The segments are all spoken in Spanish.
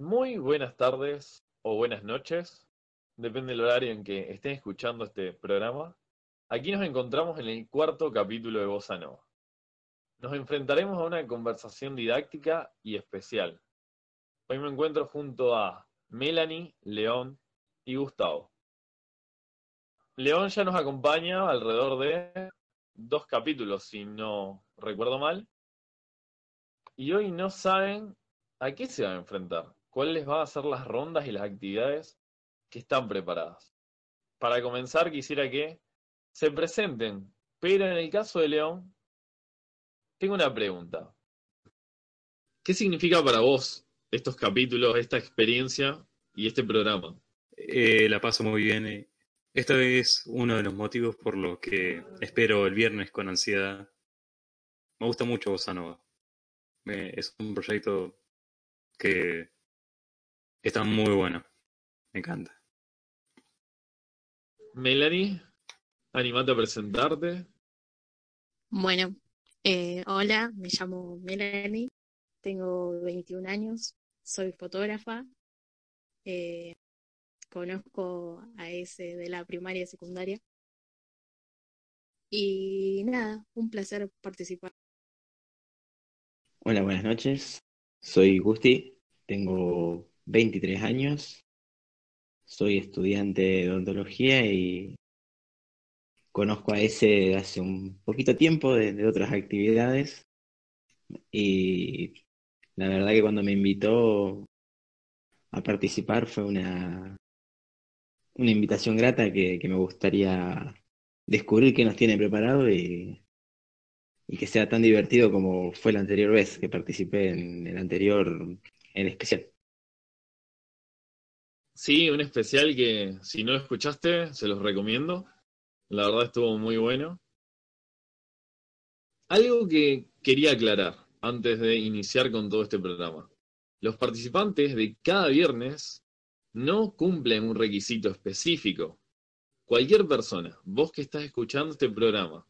Muy buenas tardes o buenas noches, depende del horario en que estén escuchando este programa. Aquí nos encontramos en el cuarto capítulo de Bossa Nova. Nos enfrentaremos a una conversación didáctica y especial. Hoy me encuentro junto a Melanie, León y Gustavo. León ya nos acompaña alrededor de dos capítulos, si no recuerdo mal. Y hoy no saben a qué se van a enfrentar cuáles van a ser las rondas y las actividades que están preparadas. Para comenzar, quisiera que se presenten, pero en el caso de León, tengo una pregunta. ¿Qué significa para vos estos capítulos, esta experiencia y este programa? Eh, la paso muy bien. Eh. Este es uno de los motivos por los que espero el viernes con ansiedad. Me gusta mucho Bossa Nova. es un proyecto que Está muy bueno. Me encanta. Melanie, animate a presentarte. Bueno, eh, hola, me llamo Melanie, tengo 21 años, soy fotógrafa, eh, conozco a ese de la primaria y secundaria. Y nada, un placer participar. Hola, buenas noches. Soy Gusti, tengo 23 años, soy estudiante de odontología y conozco a ese hace un poquito tiempo de, otras actividades y la verdad que cuando me invitó a participar fue una, una invitación grata que, me gustaría descubrir qué nos tiene preparado y, y que sea tan divertido como fue la anterior vez que participé en el anterior, en especial. Sí, un especial que si no lo escuchaste, se los recomiendo. La verdad estuvo muy bueno. Algo que quería aclarar antes de iniciar con todo este programa. Los participantes de cada viernes no cumplen un requisito específico. Cualquier persona, vos que estás escuchando este programa,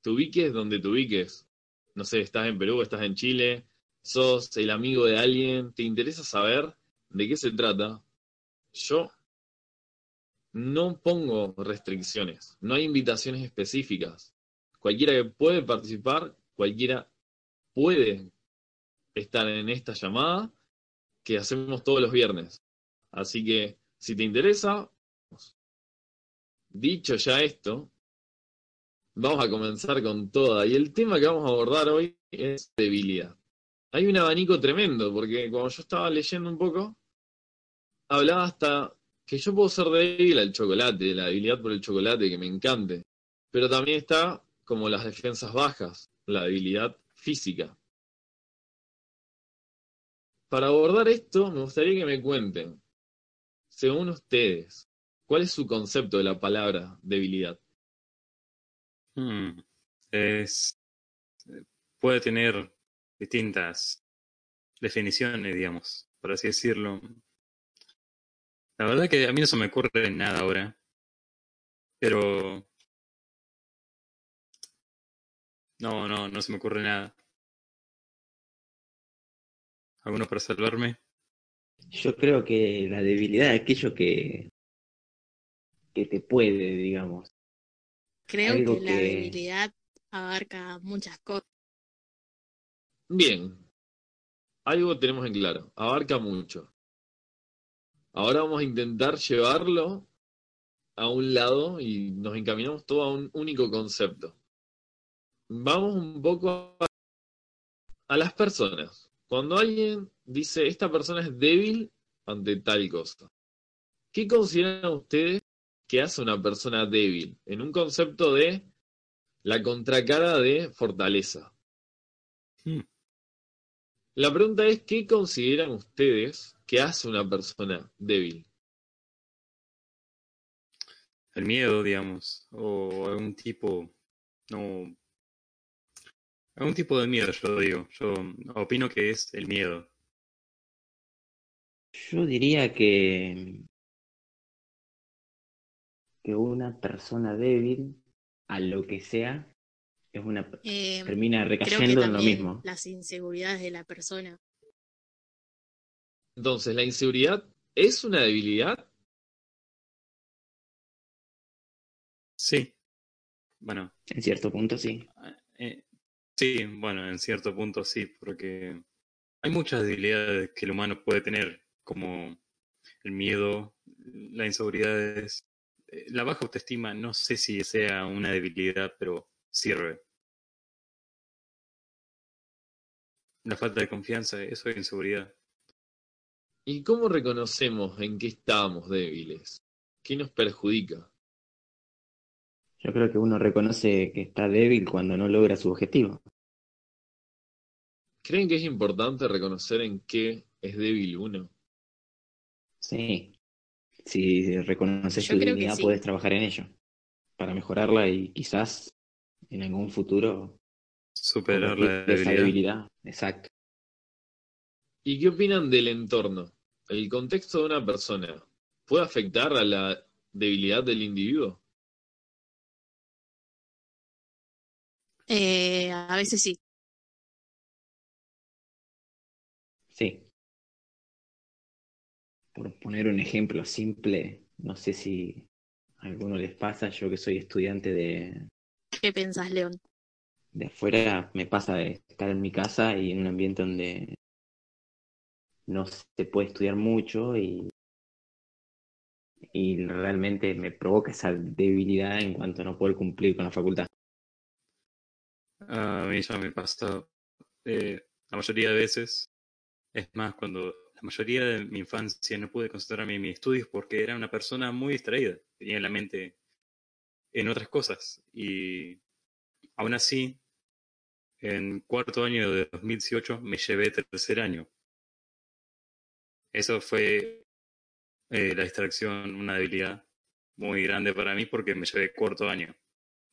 te ubiques donde te ubiques. No sé, estás en Perú, estás en Chile, sos el amigo de alguien, te interesa saber de qué se trata, yo no pongo restricciones, no hay invitaciones específicas. Cualquiera que puede participar, cualquiera puede estar en esta llamada que hacemos todos los viernes. Así que, si te interesa, dicho ya esto, vamos a comenzar con toda. Y el tema que vamos a abordar hoy es debilidad. Hay un abanico tremendo, porque cuando yo estaba leyendo un poco, hablaba hasta que yo puedo ser débil al chocolate, la debilidad por el chocolate, que me encante. Pero también está como las defensas bajas, la debilidad física. Para abordar esto, me gustaría que me cuenten, según ustedes, ¿cuál es su concepto de la palabra debilidad? Hmm, puede tener distintas definiciones, digamos, por así decirlo. La verdad que a mí no se me ocurre nada ahora. Pero... No, no, no se me ocurre nada. ¿Alguno para salvarme? Yo creo que la debilidad es aquello que, que te puede, digamos. Creo que, la debilidad abarca muchas cosas. Bien. Algo tenemos en claro. Abarca mucho. Ahora vamos a intentar llevarlo a un lado y nos encaminamos todo a un único concepto. Vamos un poco a, las personas. Cuando alguien dice, esta persona es débil ante tal cosa, ¿qué consideran ustedes que hace una persona débil? En un concepto de la contracara de fortaleza. Hmm. La pregunta es, ¿qué consideran ustedes ¿Qué hace una persona débil? El miedo, digamos, o algún tipo, no, algún tipo de miedo, yo digo. Yo opino que es el miedo. Yo diría que, que una persona débil, a lo que sea, es una Eh, termina recayendo en lo mismo. las inseguridades de la persona. Entonces, ¿la inseguridad es una debilidad? Sí. Bueno, En cierto punto, sí. Sí, bueno, en cierto punto sí, porque hay muchas debilidades que el humano puede tener, como el miedo, la inseguridad, es- eh, la baja autoestima, no sé si sea una debilidad, pero sirve. La falta de confianza, eso es inseguridad. ¿Y cómo reconocemos en qué estamos débiles? ¿Qué nos perjudica? Yo creo que uno reconoce que está débil cuando no logra su objetivo. ¿Creen que es importante reconocer en qué es débil uno? Sí. Si reconoces Yo tu sí. puedes trabajar en ello para mejorarla y quizás en algún futuro Superar la debilidad. debilidad. Exacto. ¿Y qué opinan del entorno? ¿El contexto de una persona puede afectar a la debilidad del individuo? Eh, a veces sí. Sí. Por poner un ejemplo simple, no sé si a alguno les pasa, yo que soy estudiante de, ¿Qué pensás, León? de afuera, me pasa de estar en mi casa y en un ambiente donde no se puede estudiar mucho y, y realmente me provoca esa debilidad en cuanto a no poder cumplir con la facultad. A mí ya me pasa eh, la mayoría de veces. Es más, cuando la mayoría de mi infancia no pude concentrarme en mis estudios porque era una persona muy distraída. Tenía la mente en otras cosas. Y aún así, en cuarto año de 2018 me llevé tercer año. Eso fue eh, la distracción, una debilidad muy grande para mí porque me llevé cuarto año.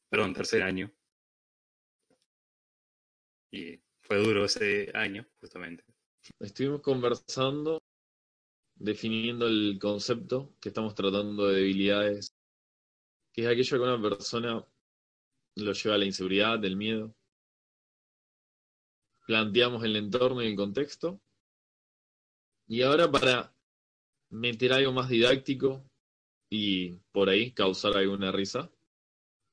Perdón, tercer año. Y fue duro ese año, justamente. Estuvimos conversando, definiendo el concepto que estamos tratando de debilidades, que es aquello que una persona lo lleva a la inseguridad, el miedo. Planteamos el entorno y el contexto. Y ahora para meter algo más didáctico y por ahí causar alguna risa,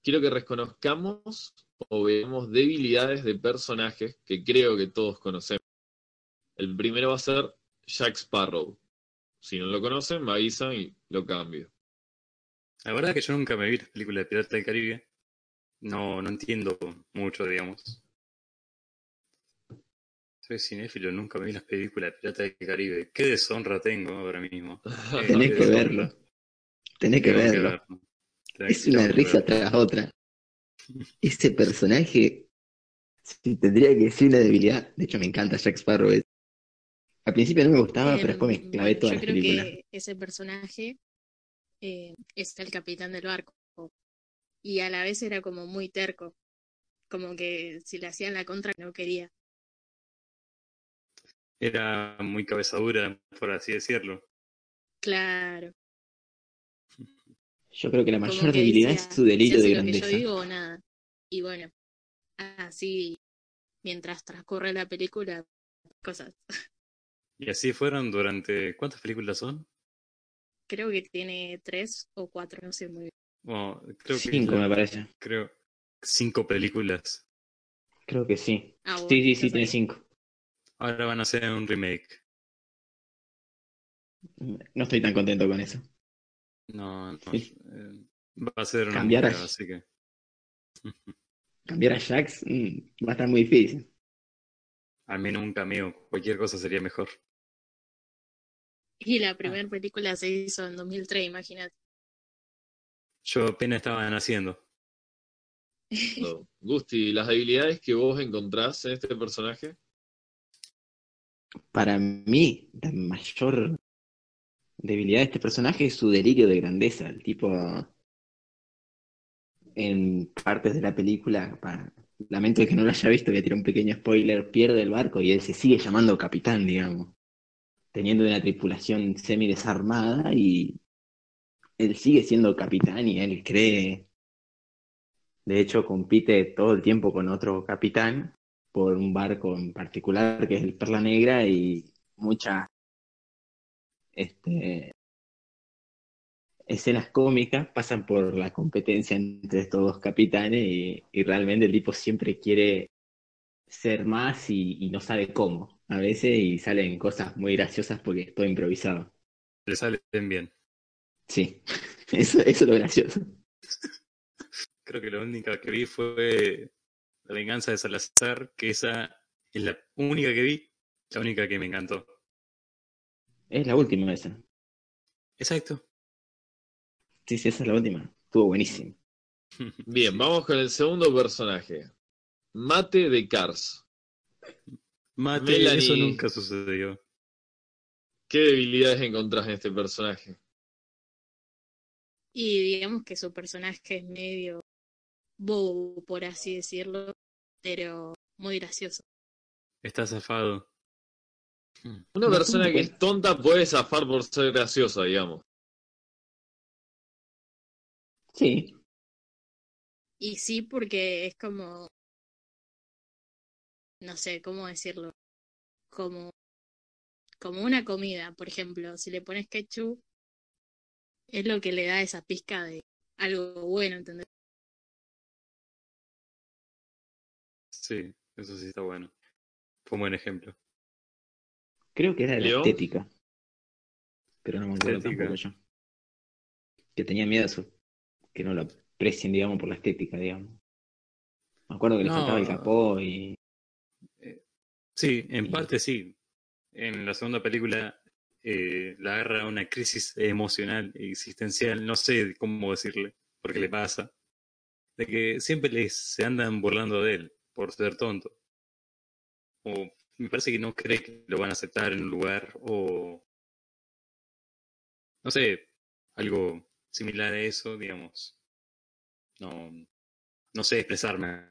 quiero que reconozcamos o veamos debilidades de personajes que creo que todos conocemos. El primero va a ser Jack Sparrow. Si no lo conocen, me avisan y lo cambio. La verdad es que yo nunca me vi las películas de Pirata del Caribe. No, no entiendo mucho, digamos. Soy cinéfilo, nunca me vi las películas de Pirata del Caribe. Qué deshonra tengo ahora mismo. Tenés que verlo. Tenés que verlo. Es que- una risa tras otra. Ese personaje, si tendría que ser una debilidad, de hecho me encanta Jack Sparrow. es- Al principio no me gustaba, pero después me Em, clavé bueno, todas yo las creo que ese personaje eh, es el capitán del barco. Y a la vez era como muy terco. Como que si le hacían la contra no quería. Era muy cabeza dura, por así decirlo. Claro. Yo creo que la mayor que debilidad decía, es su delirio "Se de lo que yo grandeza. digo nada. Y bueno, así mientras transcurre la película, cosas. Y así fueron durante. ¿Cuántas películas son? Creo que tiene tres o cuatro, no sé muy bien. Bueno, creo que Cinco, me parece. creo cinco películas. Creo que sí. Ah, bueno, Sí, sí, sí, tiene cinco. Ahora van a hacer un remake. No estoy tan contento con eso. No, no. Sí. eh, va a ser una Cambiar a- así que. Cambiar a Jax mm, va a estar muy difícil. Al menos un cameo, cualquier cosa sería mejor. Y la primera película se hizo en 2003, imagínate. Yo apenas estaba naciendo. No. Gusti, las debilidades que vos encontrás en este personaje, Para mí, la mayor debilidad de este personaje es su delirio de grandeza. El tipo, en partes de la película, pa- lamento que no lo haya visto, voy a tirar un pequeño spoiler, pierde el barco y él se sigue llamando capitán, digamos. teniendo una tripulación semi desarmada y él sigue siendo capitán y él cree, de hecho compite todo el tiempo con otro capitán por un barco en particular que es el Perla Negra y muchas este, escenas cómicas pasan por la competencia entre estos dos capitanes y, y realmente el tipo siempre quiere ser más y, y no sabe cómo a veces y salen cosas muy graciosas porque es todo improvisado. Le salen bien. Sí, eso, eso es lo gracioso. Creo que la única que vi fue La venganza de Salazar, que esa es la única que vi, la única que me encantó. Es la última esa. Exacto. Sí, sí, esa es la última. Estuvo buenísimo. Bien, vamos con el segundo personaje. Mate de Cars. Mate, Melanie. eso nunca sucedió. ¿Qué debilidades encontrás en este personaje? Y digamos que su personaje es medio bobo, por así decirlo, pero muy gracioso. Está zafado. Una No, persona ¿cómo que que- es tonta puede zafar por ser graciosa, digamos. Sí, Y sí, porque es como, no sé, ¿cómo decirlo? Como, como una comida, por ejemplo, si le pones ketchup, es lo que le da esa pizca de algo bueno, ¿entendés? Sí, eso sí está bueno. Fue un buen ejemplo. Creo que era de la ¿Leo? estética. Pero no me acuerdo Estética. tampoco yo. Que tenía miedo a eso. Que no lo aprecien, digamos, por la estética, digamos. Me acuerdo que le faltaba el capó y. Sí, en parte sí. En la segunda película eh, la agarra una crisis emocional existencial, no sé cómo decirle, porque le pasa, de que siempre les, se andan burlando de él por ser tonto. O me parece que no cree que lo van a aceptar en un lugar, o no sé, algo similar a eso, digamos. No, no sé expresarme.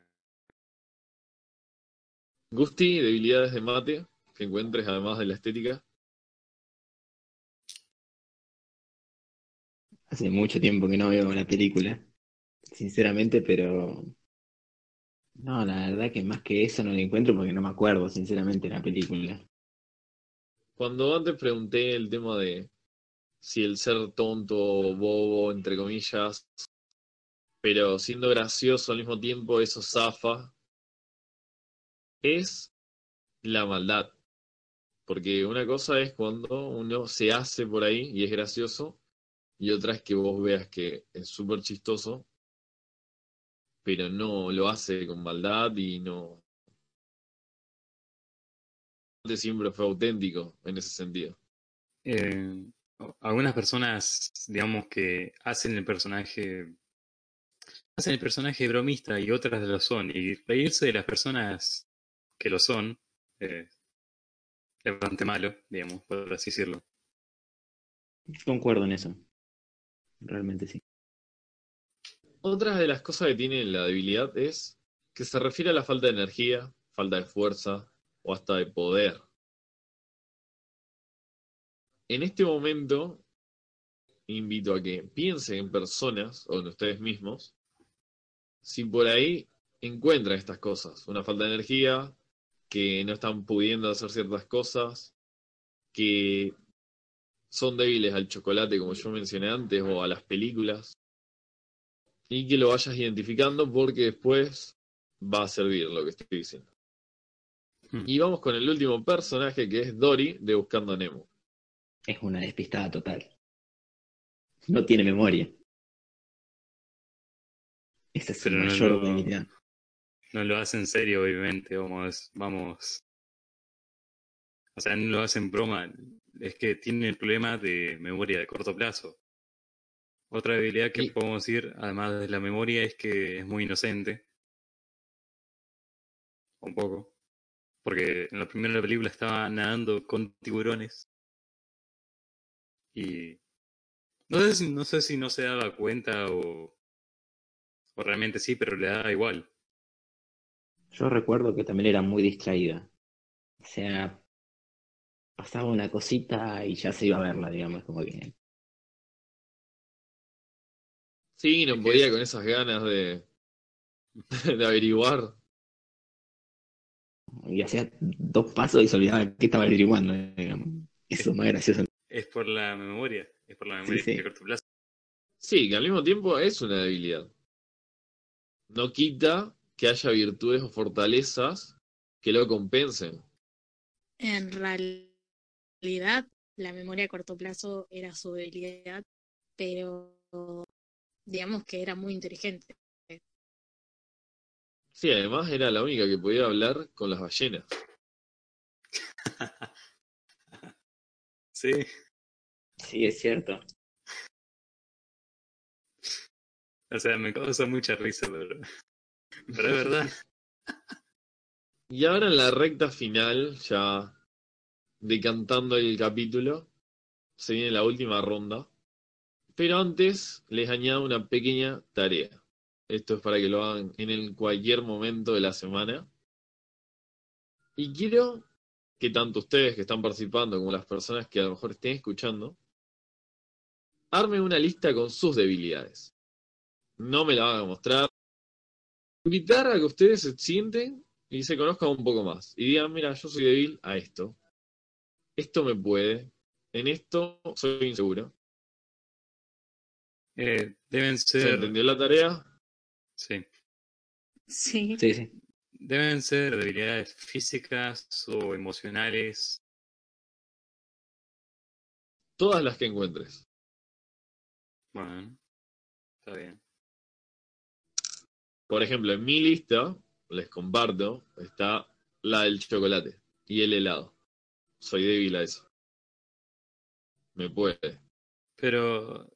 Gusti, debilidades de mate que encuentres además de la estética. Hace mucho tiempo que no veo la película. Sinceramente, pero. No, la verdad que más que eso no lo encuentro porque no me acuerdo, sinceramente, la película. Cuando antes pregunté el tema de si el ser tonto bobo, entre comillas, pero siendo gracioso al mismo tiempo, eso zafa, es la maldad. Porque una cosa es cuando uno se hace por ahí y es gracioso, y otra es que vos veas que es súper chistoso, pero no lo hace con maldad y no... Siempre fue auténtico en ese sentido. Eh, algunas personas, digamos que hacen el personaje, hacen el personaje bromista y otras lo son. Y reírse de las personas que lo son eh, es bastante malo, digamos, por así decirlo. Concuerdo en eso. Realmente sí. Otra de las cosas que tiene la debilidad es que se refiere a la falta de energía, falta de fuerza o hasta de poder. En este momento, invito a que piensen en personas o en ustedes mismos, si por ahí encuentran estas cosas, una falta de energía, que no están pudiendo hacer ciertas cosas, que son débiles al chocolate, como yo mencioné antes, o a las películas, y que lo vayas identificando porque después va a servir lo que estoy diciendo. Hmm. Y vamos con el último personaje que es Dory de Buscando a Nemo. Es una despistada total. No tiene memoria. Esa es Pero no mayor lo- debilidad. No lo hace en serio, obviamente, vamos, vamos. O sea, no lo hace en broma, es que tiene el problema de memoria de corto plazo. Otra debilidad que Y- podemos decir, además de la memoria, es que es muy inocente. Un poco. Porque en la primera película estaba nadando con tiburones. Y no sé si no, sé si no se daba cuenta o, o realmente sí, pero le daba igual. Yo recuerdo que también era muy distraída. O sea, pasaba una cosita y ya se iba a verla, digamos, como que Sí, no podía es- con esas ganas de, de averiguar. y hacía dos pasos y se olvidaba que estaba averiguando, digamos. Eso es gracioso. Es por la memoria, es por la Sí, memoria sí. de corto plazo. Sí, que al mismo tiempo es una debilidad. No quita que haya virtudes o fortalezas que lo compensen. En realidad, la memoria a corto plazo era su debilidad, pero digamos que era muy inteligente. Sí, además era la única que podía hablar con las ballenas. Sí, Sí, es cierto. o sea, me causa mucha risa, pero, pero es verdad. Y ahora en la recta final, ya decantando el capítulo, se viene la última ronda. Pero antes les añado una pequeña tarea. Esto es para que lo hagan en cualquier momento de la semana. Y quiero que tanto ustedes que están participando como las personas que a lo mejor estén escuchando, armen una lista con sus debilidades. No me la van a mostrar. Invitar a que ustedes se sienten y se conozcan un poco más. Y digan, mira, yo soy débil a esto. Esto me puede. En esto soy inseguro. Eh, deben ¿Se ser, entendió la tarea? sí, Sí. Sí, sí. deben ser debilidades físicas o emocionales. Todas las que encuentres. Bueno, está bien. Por ejemplo, en mi lista, les comparto, está la del chocolate y el helado. Soy débil a eso. Me puede. Pero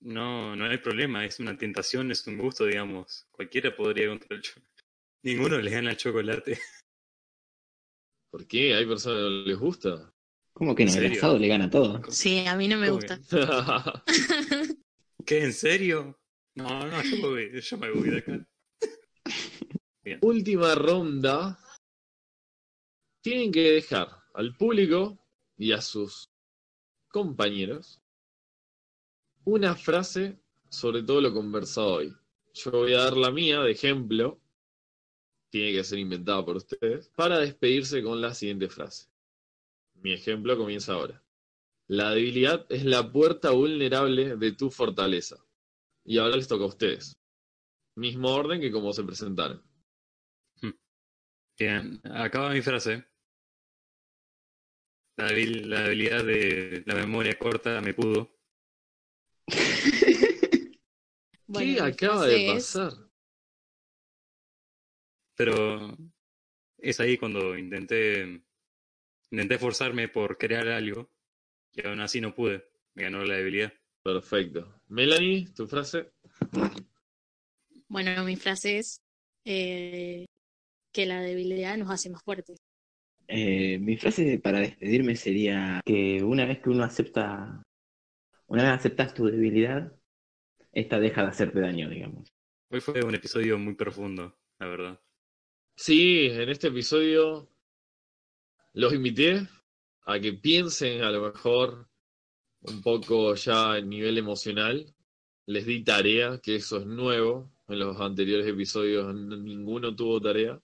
no, no hay problema, es una tentación, es un gusto, digamos. Cualquiera podría contra el chocolate. Ninguno le gana el chocolate. ¿Por qué? ¿Hay personas que no les gusta? ¿Cómo que no? ¿En El serio? asado le gana todo. Sí, a mí no me ¿Cómo gusta. ¿Qué? ¿En serio? No, no, yo me voy, yo me voy de acá. Última ronda. Tienen que dejar al público y a sus compañeros una frase sobre todo lo conversado hoy. Yo voy a dar la mía de ejemplo. Tiene que ser inventada por ustedes. Para despedirse con la siguiente frase. Mi ejemplo comienza ahora. La debilidad es la puerta vulnerable de tu fortaleza. Y ahora les toca a ustedes. Mismo orden que como se presentaron. Bien, acaba mi frase. La, la debilidad de la memoria corta me pudo. Bueno, ¿Qué acaba de pasar? Pero es ahí cuando intenté intenté forzarme por crear algo y aún así no pude. Me ganó la debilidad. Perfecto. Melanie, tu frase. Bueno, mi frase es eh, que la debilidad nos hace más fuertes. Eh, mi frase para despedirme sería que una vez que uno acepta, una vez aceptas tu debilidad, esta deja de hacerte daño, digamos. Hoy fue un episodio muy profundo, la verdad. Sí, en este episodio los invité a que piensen a lo mejor un poco ya a nivel emocional. Les di tarea, que eso es nuevo. En los anteriores episodios ninguno tuvo tarea.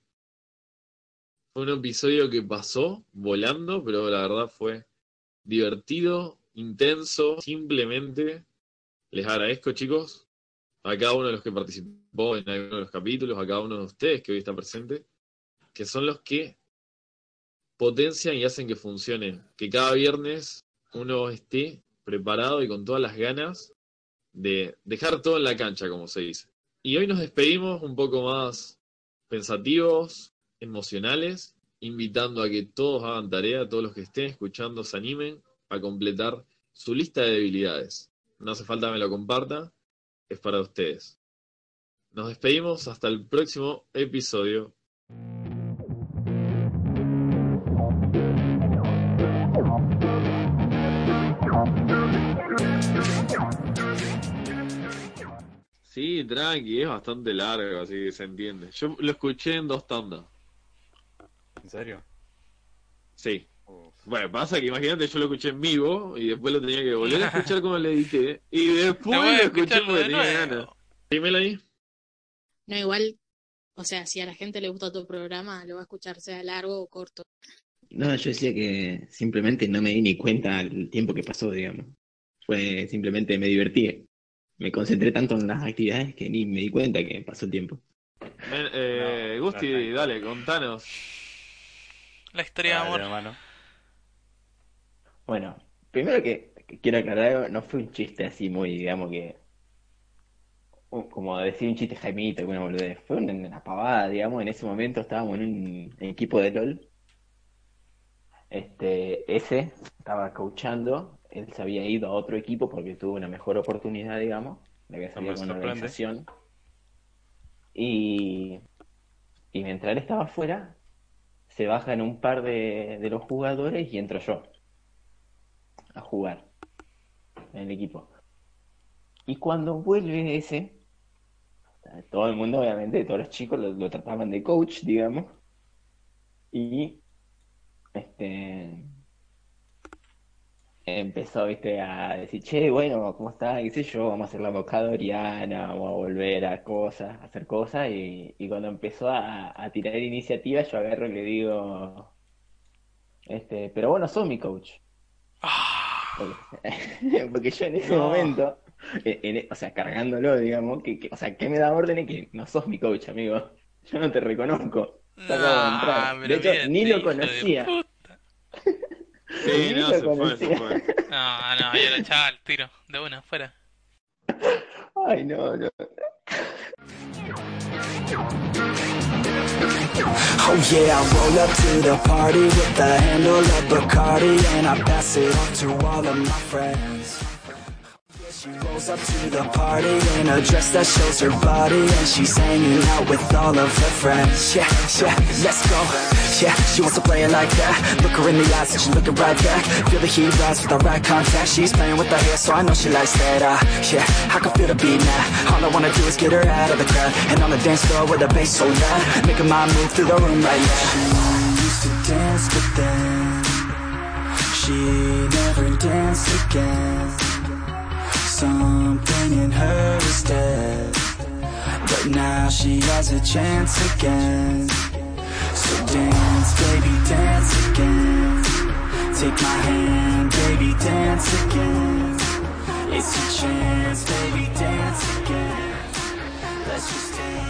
Fue un episodio que pasó volando, pero la verdad fue divertido, intenso. Simplemente les agradezco, chicos, a cada uno de los que participó en alguno de los capítulos, a cada uno de ustedes que hoy está presente, que son los que potencian y hacen que funcione. Que cada viernes uno esté preparado y con todas las ganas de dejar todo en la cancha, como se dice. Y hoy nos despedimos un poco más pensativos, emocionales, invitando a que todos hagan tarea, todos los que estén escuchando se animen a completar su lista de debilidades. No hace falta que me lo comparta, es para ustedes. Nos despedimos hasta el próximo episodio. Sí, tranqui, es bastante largo, así que se entiende. Yo lo escuché en dos tandas. ¿En serio? Sí. Bueno, pasa que imagínate, yo lo escuché en vivo y después lo tenía que volver a escuchar como lo edité. Y después lo escuché porque de tenía nuevo. ganas. Dímelo ahí. No, igual, o sea, si a la gente le gusta tu programa, lo va a escuchar sea largo o corto. No, yo decía que simplemente no me di ni cuenta el tiempo que pasó, digamos. Fue simplemente me divertí. Me concentré tanto en las actividades que ni me di cuenta que pasó el tiempo. Eh, No, Gusti, dale, contanos. La historia de amor. hermano. Bueno, primero que, que quiero aclarar algo, no fue un chiste así muy, digamos que, como decir un chiste Jaimito, alguna boludez. Fue una, una pavada, digamos, en ese momento estábamos en un equipo de LOL. Este, ese estaba coachando, él se había ido a otro equipo porque tuvo una mejor oportunidad, digamos, le había salido me con sorprende. organización. Y, y mientras él estaba afuera, se bajan un par de, de los jugadores y entro yo a jugar en el equipo. Y cuando vuelve ese, todo el mundo, obviamente, todos los chicos lo, trataban de coach, digamos. Y este empezó, viste, a decir, che, bueno, ¿cómo está? ¿Qué sé yo? Vamos a hacer la embocadoriana, vamos a volver a cosas, a hacer cosas. Y, cuando empezó a, tirar iniciativa, yo agarro y le digo, este, pero vos no sos mi coach. Ah, Porque, porque yo en ese No. momento, en- en- o sea, cargándolo, digamos, que, que- o sea, que me da órdenes que no sos mi coach, amigo. Yo no te reconozco. Te acabo de hecho, ni lo conocía. Sí, Ni no, lo se fue, se conocía. fue. No, no, yo lo echaba al tiro, de una, fuera. Ay, no, no. Oh yeah, I roll up to the party with the handle of Bacardi And I pass it on to all of my friends She rolls up to the party in a dress that shows her body And she's hanging out with all of her friends. Yeah, yeah, let's go. Yeah, she wants to play it like that. Look her in the eyes and she's looking right back. Feel the heat rise with the right contact. She's playing with her hair so I know she likes that. Uh, Yeah, I can feel the beat now. All I wanna do is get her out of the crowd. And on the dance floor with the bass so loud. Making my move through the room right now. She used to dance but then She never danced again Something in her is dead But now she has a chance again. So dance, baby, dance again. Take my hand, baby, dance again. It's your chance, baby, dance again. Let's just dance,